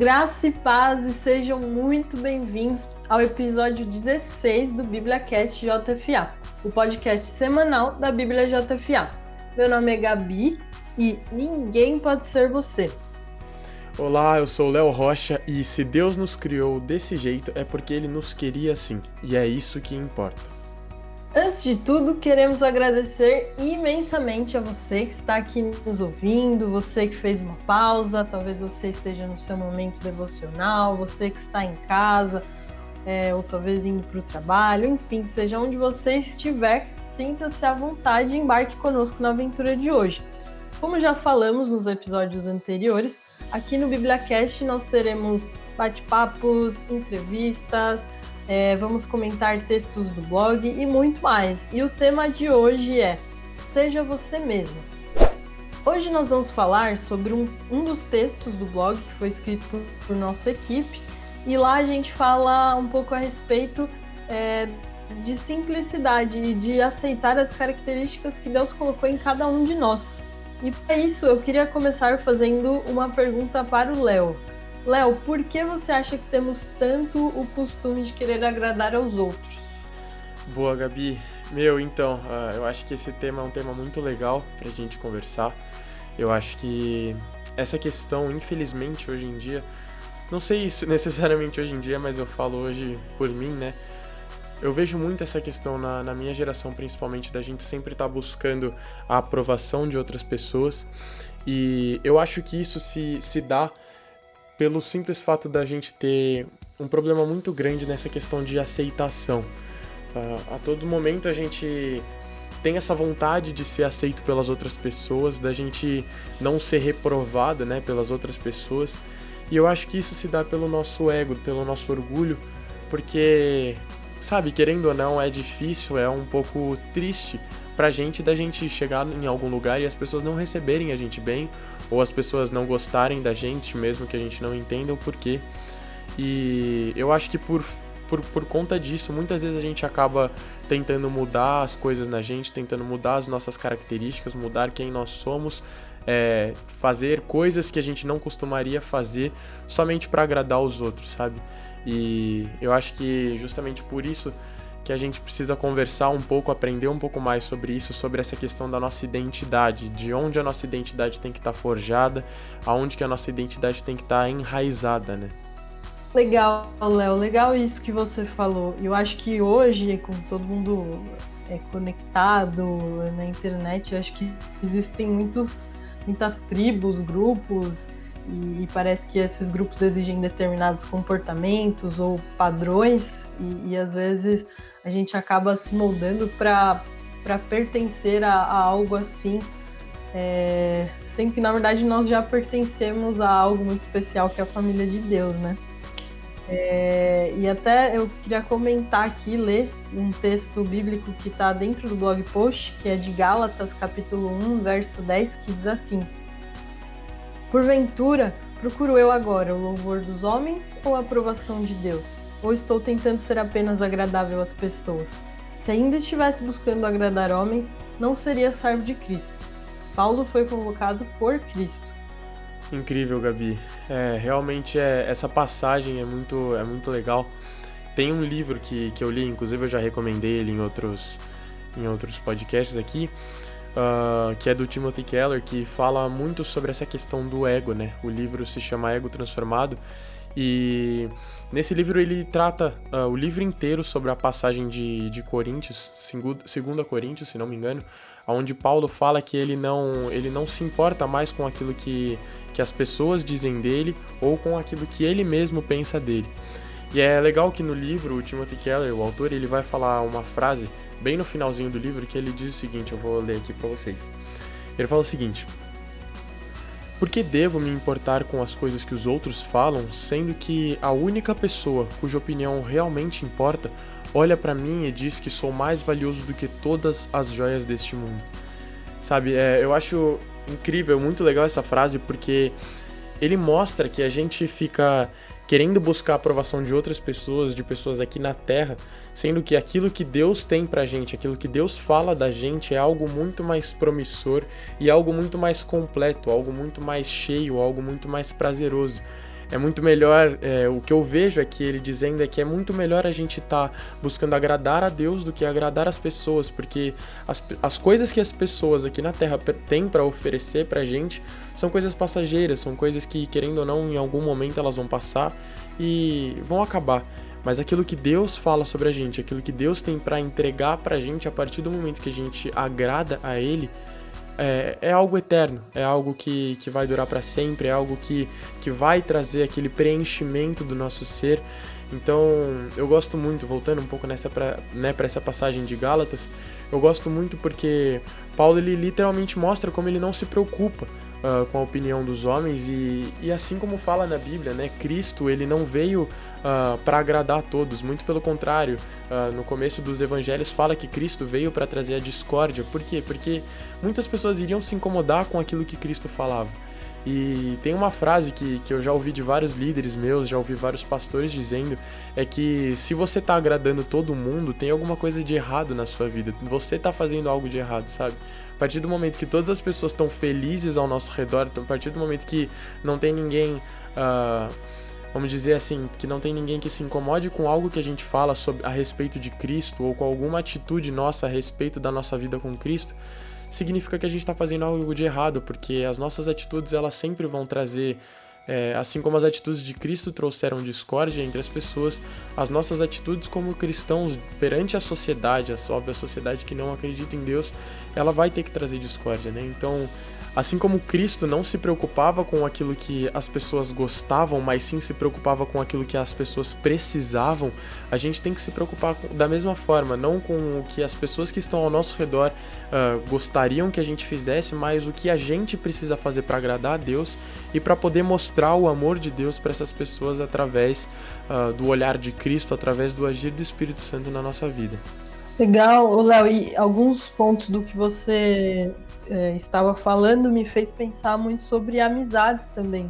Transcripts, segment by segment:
Graça e paz e sejam muito bem-vindos ao episódio 16 do BíbliaCast JFA, o podcast semanal da Bíblia JFA. Meu nome é Gabi e ninguém pode ser você. Olá, eu sou Léo Rocha e se Deus nos criou desse jeito é porque ele nos queria assim, e é isso que importa. Antes de tudo, queremos agradecer imensamente a você que está aqui nos ouvindo, você que fez uma pausa, talvez você esteja no seu momento devocional, você que está em casa, é, ou talvez indo para o trabalho, enfim, seja onde você estiver, sinta-se à vontade e embarque conosco na aventura de hoje. Como já falamos nos episódios anteriores, aqui no BibliaCast nós teremos bate-papos, entrevistas, é, vamos comentar textos do blog e muito mais. E o tema de hoje é Seja Você Mesmo. Hoje nós vamos falar sobre um, um dos textos do blog que foi escrito por, por nossa equipe e lá a gente fala um pouco a respeito é, de simplicidade e de aceitar as características que Deus colocou em cada um de nós. E para isso eu queria começar fazendo uma pergunta para o Léo. Léo, por que você acha que temos tanto o costume de querer agradar aos outros? Boa, Gabi. Meu, então, uh, eu acho que esse tema é um tema muito legal pra gente conversar. Eu acho que essa questão, infelizmente, hoje em dia, não sei se necessariamente hoje em dia, mas eu falo hoje por mim, né? Eu vejo muito essa questão na, na minha geração, principalmente, da gente sempre estar tá buscando a aprovação de outras pessoas. E eu acho que isso se, se dá pelo simples fato da gente ter um problema muito grande nessa questão de aceitação. Uh, a todo momento a gente tem essa vontade de ser aceito pelas outras pessoas, da gente não ser reprovada, né, pelas outras pessoas. E eu acho que isso se dá pelo nosso ego, pelo nosso orgulho, porque, sabe, querendo ou não, é difícil, é um pouco triste pra gente da gente chegar em algum lugar e as pessoas não receberem a gente bem, ou as pessoas não gostarem da gente, mesmo que a gente não entenda o porquê. E eu acho que por, por, por conta disso, muitas vezes a gente acaba tentando mudar as coisas na gente, tentando mudar as nossas características, mudar quem nós somos, é, fazer coisas que a gente não costumaria fazer somente para agradar os outros, sabe? E eu acho que justamente por isso que a gente precisa conversar um pouco, aprender um pouco mais sobre isso, sobre essa questão da nossa identidade, de onde a nossa identidade tem que estar tá forjada, aonde que a nossa identidade tem que estar tá enraizada, né? Legal, Léo, legal isso que você falou. Eu acho que hoje, com todo mundo é, conectado na internet, eu acho que existem muitos, muitas tribos, grupos, e, e parece que esses grupos exigem determinados comportamentos ou padrões, e, e às vezes a gente acaba se moldando para pertencer a, a, algo assim, é, sendo que na verdade nós já pertencemos a algo muito especial que é a família de Deus, né? É, e até eu queria comentar aqui, ler um texto bíblico que está dentro do blog post, que é de Gálatas, capítulo 1, verso 10, que diz assim: Porventura, procuro eu agora o louvor dos homens ou a aprovação de Deus? ou estou tentando ser apenas agradável às pessoas? Se ainda estivesse buscando agradar homens, não seria servo de Cristo. Paulo foi convocado por Cristo. Incrível, Gabi. É, realmente é, essa passagem é muito, é muito legal. Tem um livro que, que eu li, inclusive eu já recomendei ele em outros, em outros podcasts aqui, uh, que é do Timothy Keller, que fala muito sobre essa questão do ego, né? O livro se chama Ego Transformado e nesse livro ele trata uh, o livro inteiro sobre a passagem de, de Coríntios, segundo a Coríntios, se não me engano, onde Paulo fala que ele não, ele não se importa mais com aquilo que, que as pessoas dizem dele ou com aquilo que ele mesmo pensa dele. E é legal que no livro, o Timothy Keller, o autor, ele vai falar uma frase bem no finalzinho do livro que ele diz o seguinte, eu vou ler aqui para vocês. Ele fala o seguinte: por que devo me importar com as coisas que os outros falam, sendo que a única pessoa cuja opinião realmente importa olha para mim e diz que sou mais valioso do que todas as joias deste mundo? Sabe, é, eu acho incrível, muito legal essa frase porque ele mostra que a gente fica querendo buscar a aprovação de outras pessoas, de pessoas aqui na Terra, sendo que aquilo que Deus tem pra gente, aquilo que Deus fala da gente é algo muito mais promissor e algo muito mais completo, algo muito mais cheio, algo muito mais prazeroso. É muito melhor, é, o que eu vejo é que ele dizendo é que é muito melhor a gente estar tá buscando agradar a Deus do que agradar as pessoas, porque as, as coisas que as pessoas aqui na Terra têm para oferecer pra gente são coisas passageiras, são coisas que, querendo ou não, em algum momento elas vão passar e vão acabar. Mas aquilo que Deus fala sobre a gente, aquilo que Deus tem para entregar pra gente a partir do momento que a gente agrada a Ele, é, é algo eterno, é algo que, que vai durar para sempre, é algo que, que vai trazer aquele preenchimento do nosso ser. Então, eu gosto muito, voltando um pouco nessa pra, né, para essa passagem de Gálatas, eu gosto muito porque Paulo ele literalmente mostra como ele não se preocupa uh, com a opinião dos homens e, e assim como fala na Bíblia, né, Cristo ele não veio uh, ah, para agradar a todos, muito pelo contrário. Uh, no começo dos Evangelhos fala que Cristo veio para trazer a discórdia. Por quê? Porque muitas pessoas iriam se incomodar com aquilo que Cristo falava. E tem uma frase que, que eu já ouvi de vários líderes meus, já ouvi vários pastores dizendo, é que se você tá agradando todo mundo, tem alguma coisa de errado na sua vida. Você tá fazendo algo de errado, sabe? A partir do momento que todas as pessoas estão felizes ao nosso redor, a partir do momento que não tem ninguém. Uh, vamos dizer assim, que não tem ninguém que se incomode com algo que a gente fala sobre, a respeito de Cristo ou com alguma atitude nossa a respeito da nossa vida com Cristo, significa que a gente está fazendo algo de errado, porque as nossas atitudes elas sempre vão trazer é, assim como as atitudes de Cristo trouxeram discórdia entre as pessoas, as nossas atitudes como cristãos perante a sociedade, a óbvia sociedade que não acredita em Deus, ela vai ter que trazer discórdia, né? Então, Assim como Cristo não se preocupava com aquilo que as pessoas gostavam, mas sim se preocupava com aquilo que as pessoas precisavam, a gente tem que se preocupar da mesma forma, não com o que as pessoas que estão ao nosso redor uh, gostariam que a gente fizesse, mas o que a gente precisa fazer para agradar a Deus e para poder mostrar o amor de Deus para essas pessoas através uh, do olhar de Cristo, através do agir do Espírito Santo na nossa vida. Legal, Léo, e alguns pontos do que você é, estava falando me fez pensar muito sobre amizades também.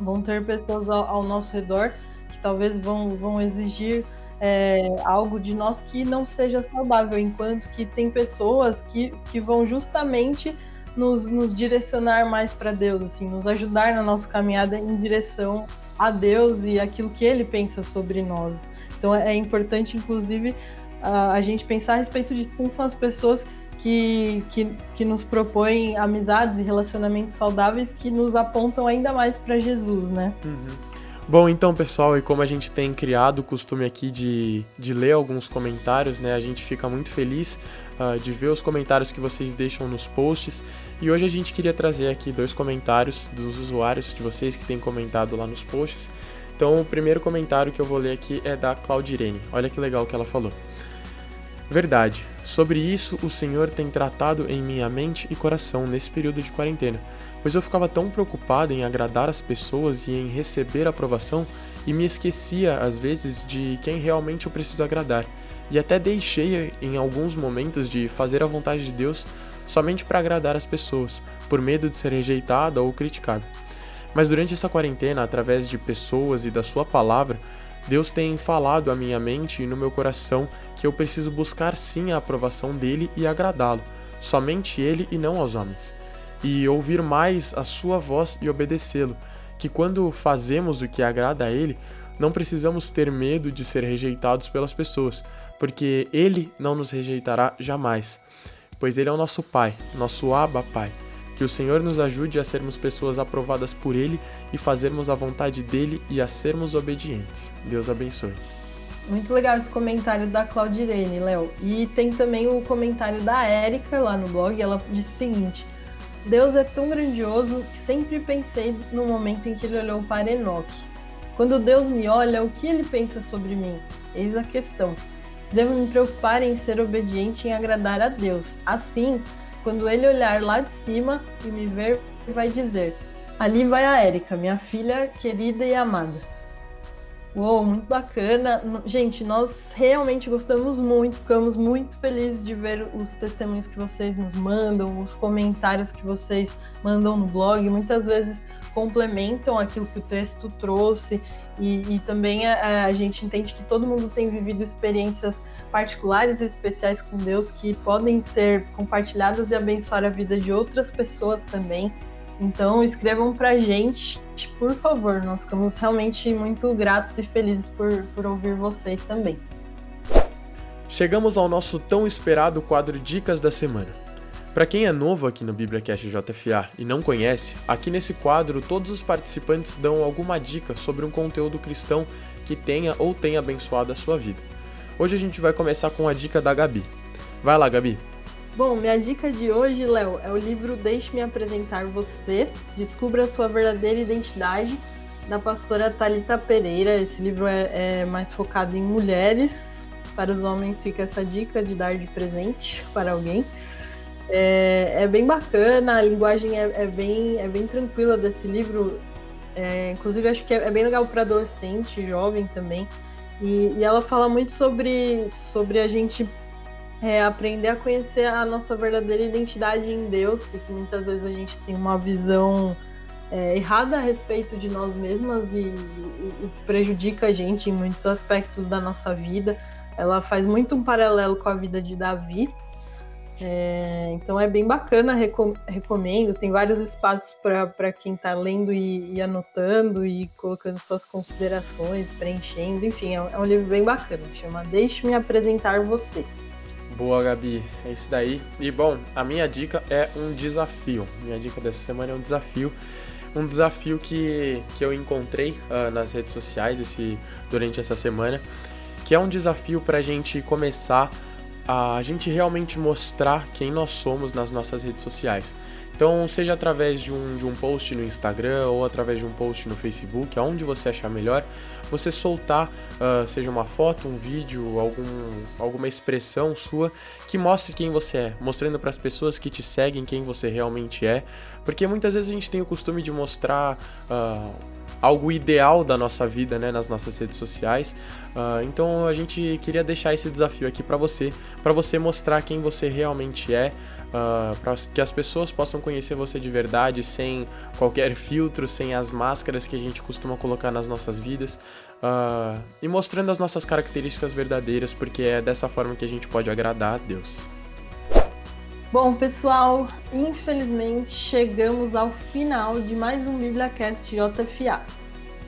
Vão ter pessoas ao, ao nosso redor que talvez vão, vão exigir é, algo de nós que não seja saudável, enquanto que tem pessoas que, que vão justamente nos, nos direcionar mais para Deus, assim, nos ajudar na nossa caminhada em direção a Deus e aquilo que Ele pensa sobre nós. Então é, é importante, inclusive, a, a gente pensar a respeito de quem são as pessoas que, que, que nos propõem amizades e relacionamentos saudáveis que nos apontam ainda mais para Jesus, né? Uhum. Bom, então, pessoal, e como a gente tem criado o costume aqui de, de ler alguns comentários, né? A gente fica muito feliz uh, de ver os comentários que vocês deixam nos posts. E hoje a gente queria trazer aqui dois comentários dos usuários de vocês que têm comentado lá nos posts. Então, o primeiro comentário que eu vou ler aqui é da Claudirene. Olha que legal que ela falou. Verdade. Sobre isso, o Senhor tem tratado em minha mente e coração nesse período de quarentena, pois eu ficava tão preocupado em agradar as pessoas e em receber aprovação e me esquecia, às vezes, de quem realmente eu preciso agradar, e até deixei em alguns momentos de fazer a vontade de Deus somente para agradar as pessoas, por medo de ser rejeitado ou criticado. Mas durante essa quarentena, através de pessoas e da Sua palavra, Deus tem falado à minha mente e no meu coração que eu preciso buscar sim a aprovação dele e agradá-lo, somente ele e não aos homens, e ouvir mais a sua voz e obedecê-lo, que quando fazemos o que agrada a ele, não precisamos ter medo de ser rejeitados pelas pessoas, porque ele não nos rejeitará jamais, pois ele é o nosso Pai, nosso Abba Pai. Que o Senhor nos ajude a sermos pessoas aprovadas por Ele e fazermos a vontade dele e a sermos obedientes. Deus abençoe. Muito legal esse comentário da Claudirene, Léo. E tem também o comentário da Érica lá no blog. Ela disse o seguinte: Deus é tão grandioso que sempre pensei no momento em que ele olhou para Enoque. Quando Deus me olha, o que ele pensa sobre mim? Eis a questão. Devo me preocupar em ser obediente e em agradar a Deus. Assim, quando ele olhar lá de cima e me ver, vai dizer: Ali vai a Érica, minha filha querida e amada. Uou, muito bacana. Gente, nós realmente gostamos muito, ficamos muito felizes de ver os testemunhos que vocês nos mandam, os comentários que vocês mandam no blog. Muitas vezes complementam aquilo que o texto trouxe e, e também a, a, gente entende que todo mundo tem vivido experiências particulares e especiais com Deus que podem ser compartilhadas e abençoar a vida de outras pessoas também. Então escrevam pra gente, por favor. Nós ficamos realmente muito gratos e felizes por, por ouvir vocês também. Chegamos ao nosso tão esperado quadro Dicas da Semana. Para quem é novo aqui no BíbliaCast JFA e não conhece, aqui nesse quadro todos os participantes dão alguma dica sobre um conteúdo cristão que tenha ou tenha abençoado a sua vida. Hoje a gente vai começar com a dica da Gabi. Vai lá, Gabi. Bom, minha dica de hoje, Léo, é o livro Deixe-me Apresentar Você, Descubra a Sua Verdadeira Identidade, da pastora Talita Pereira. Esse livro é, é, mais focado em mulheres. Para os homens fica essa dica de dar de presente para alguém. É, é bem bacana, a linguagem é, é, bem, é bem tranquila desse livro. É, inclusive, acho que é, é bem legal para adolescente, jovem também. E, e, ela fala muito sobre, sobre a gente é, aprender a conhecer a nossa verdadeira identidade em Deus e que muitas vezes a gente tem uma visão é, errada a respeito de nós mesmas e o que prejudica a gente em muitos aspectos da nossa vida. Ela faz muito um paralelo com a vida de Davi. É, então é bem bacana, recomendo. Tem vários espaços para quem está lendo e, e, anotando e colocando suas considerações, preenchendo. Enfim, é, é um livro bem bacana. Chama Deixe-me apresentar você. Boa, Gabi. É isso daí. E bom, a minha dica é um desafio. Minha dica dessa semana é um desafio. Um desafio que, que eu encontrei uh, nas redes sociais esse, durante essa semana, que é um desafio para a gente começar a gente realmente mostrar quem nós somos nas nossas redes sociais. Então, seja através de um, de um post no Instagram ou através de um post no Facebook, aonde você achar melhor, você soltar, uh, seja uma foto, um vídeo, algum, alguma expressão sua que mostre quem você é, mostrando para as pessoas que te seguem quem você realmente é, porque muitas vezes a gente tem o costume de mostrar. Uh, algo ideal da nossa vida, né, nas nossas redes sociais. Uh, então a gente queria deixar esse desafio aqui para você, para você mostrar quem você realmente é, uh, para que as pessoas possam conhecer você de verdade, sem qualquer filtro, sem as máscaras que a gente costuma colocar nas nossas vidas, uh, e mostrando as nossas características verdadeiras, porque é dessa forma que a gente pode agradar a Deus. Bom, pessoal, infelizmente chegamos ao final de mais um BíbliaCast JFA.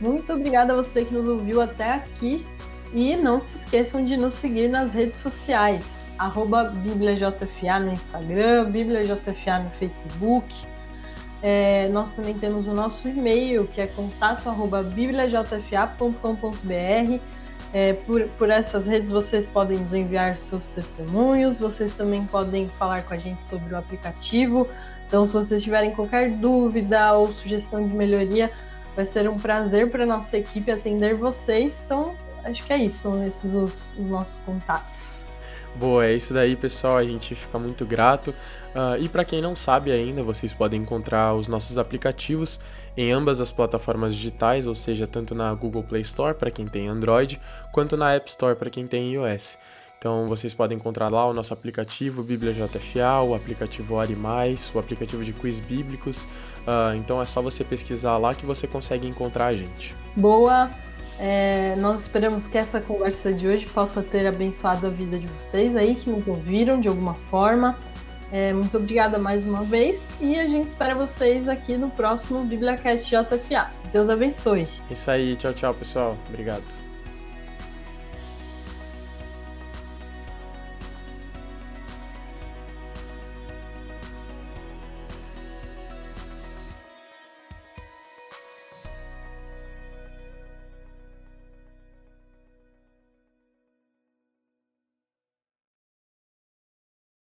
Muito obrigada a você que nos ouviu até aqui e não se esqueçam de nos seguir nas redes sociais arroba BíbliaJFA no Instagram, BíbliaJFA no Facebook. É, nós também temos o nosso e-mail, que é contato arroba bibliajfa.com.br. É, por, por essas redes vocês podem nos enviar seus testemunhos, vocês também podem falar com a gente sobre o aplicativo. Então, se vocês tiverem qualquer dúvida ou sugestão de melhoria, vai ser um prazer para a nossa equipe atender vocês. Então, acho que é isso, são esses os, os nossos contatos. Boa, é isso daí, pessoal. A gente fica muito grato. Uh, e para quem não sabe ainda, vocês podem encontrar os nossos aplicativos em ambas as plataformas digitais, ou seja, tanto na Google Play Store para quem tem Android, quanto na App Store para quem tem iOS. Então vocês podem encontrar lá o nosso aplicativo Bíblia JFA, o aplicativo Ore Mais, o aplicativo de quiz bíblicos. Uh, então é só você pesquisar lá que você consegue encontrar a gente. Boa! É, nós esperamos que essa conversa de hoje possa ter abençoado a vida de vocês aí que nos ouviram de alguma forma. É, muito obrigada mais uma vez e a gente espera vocês aqui no próximo BibliaCast JFA. Deus abençoe. Isso aí, tchau, tchau, pessoal. Obrigado.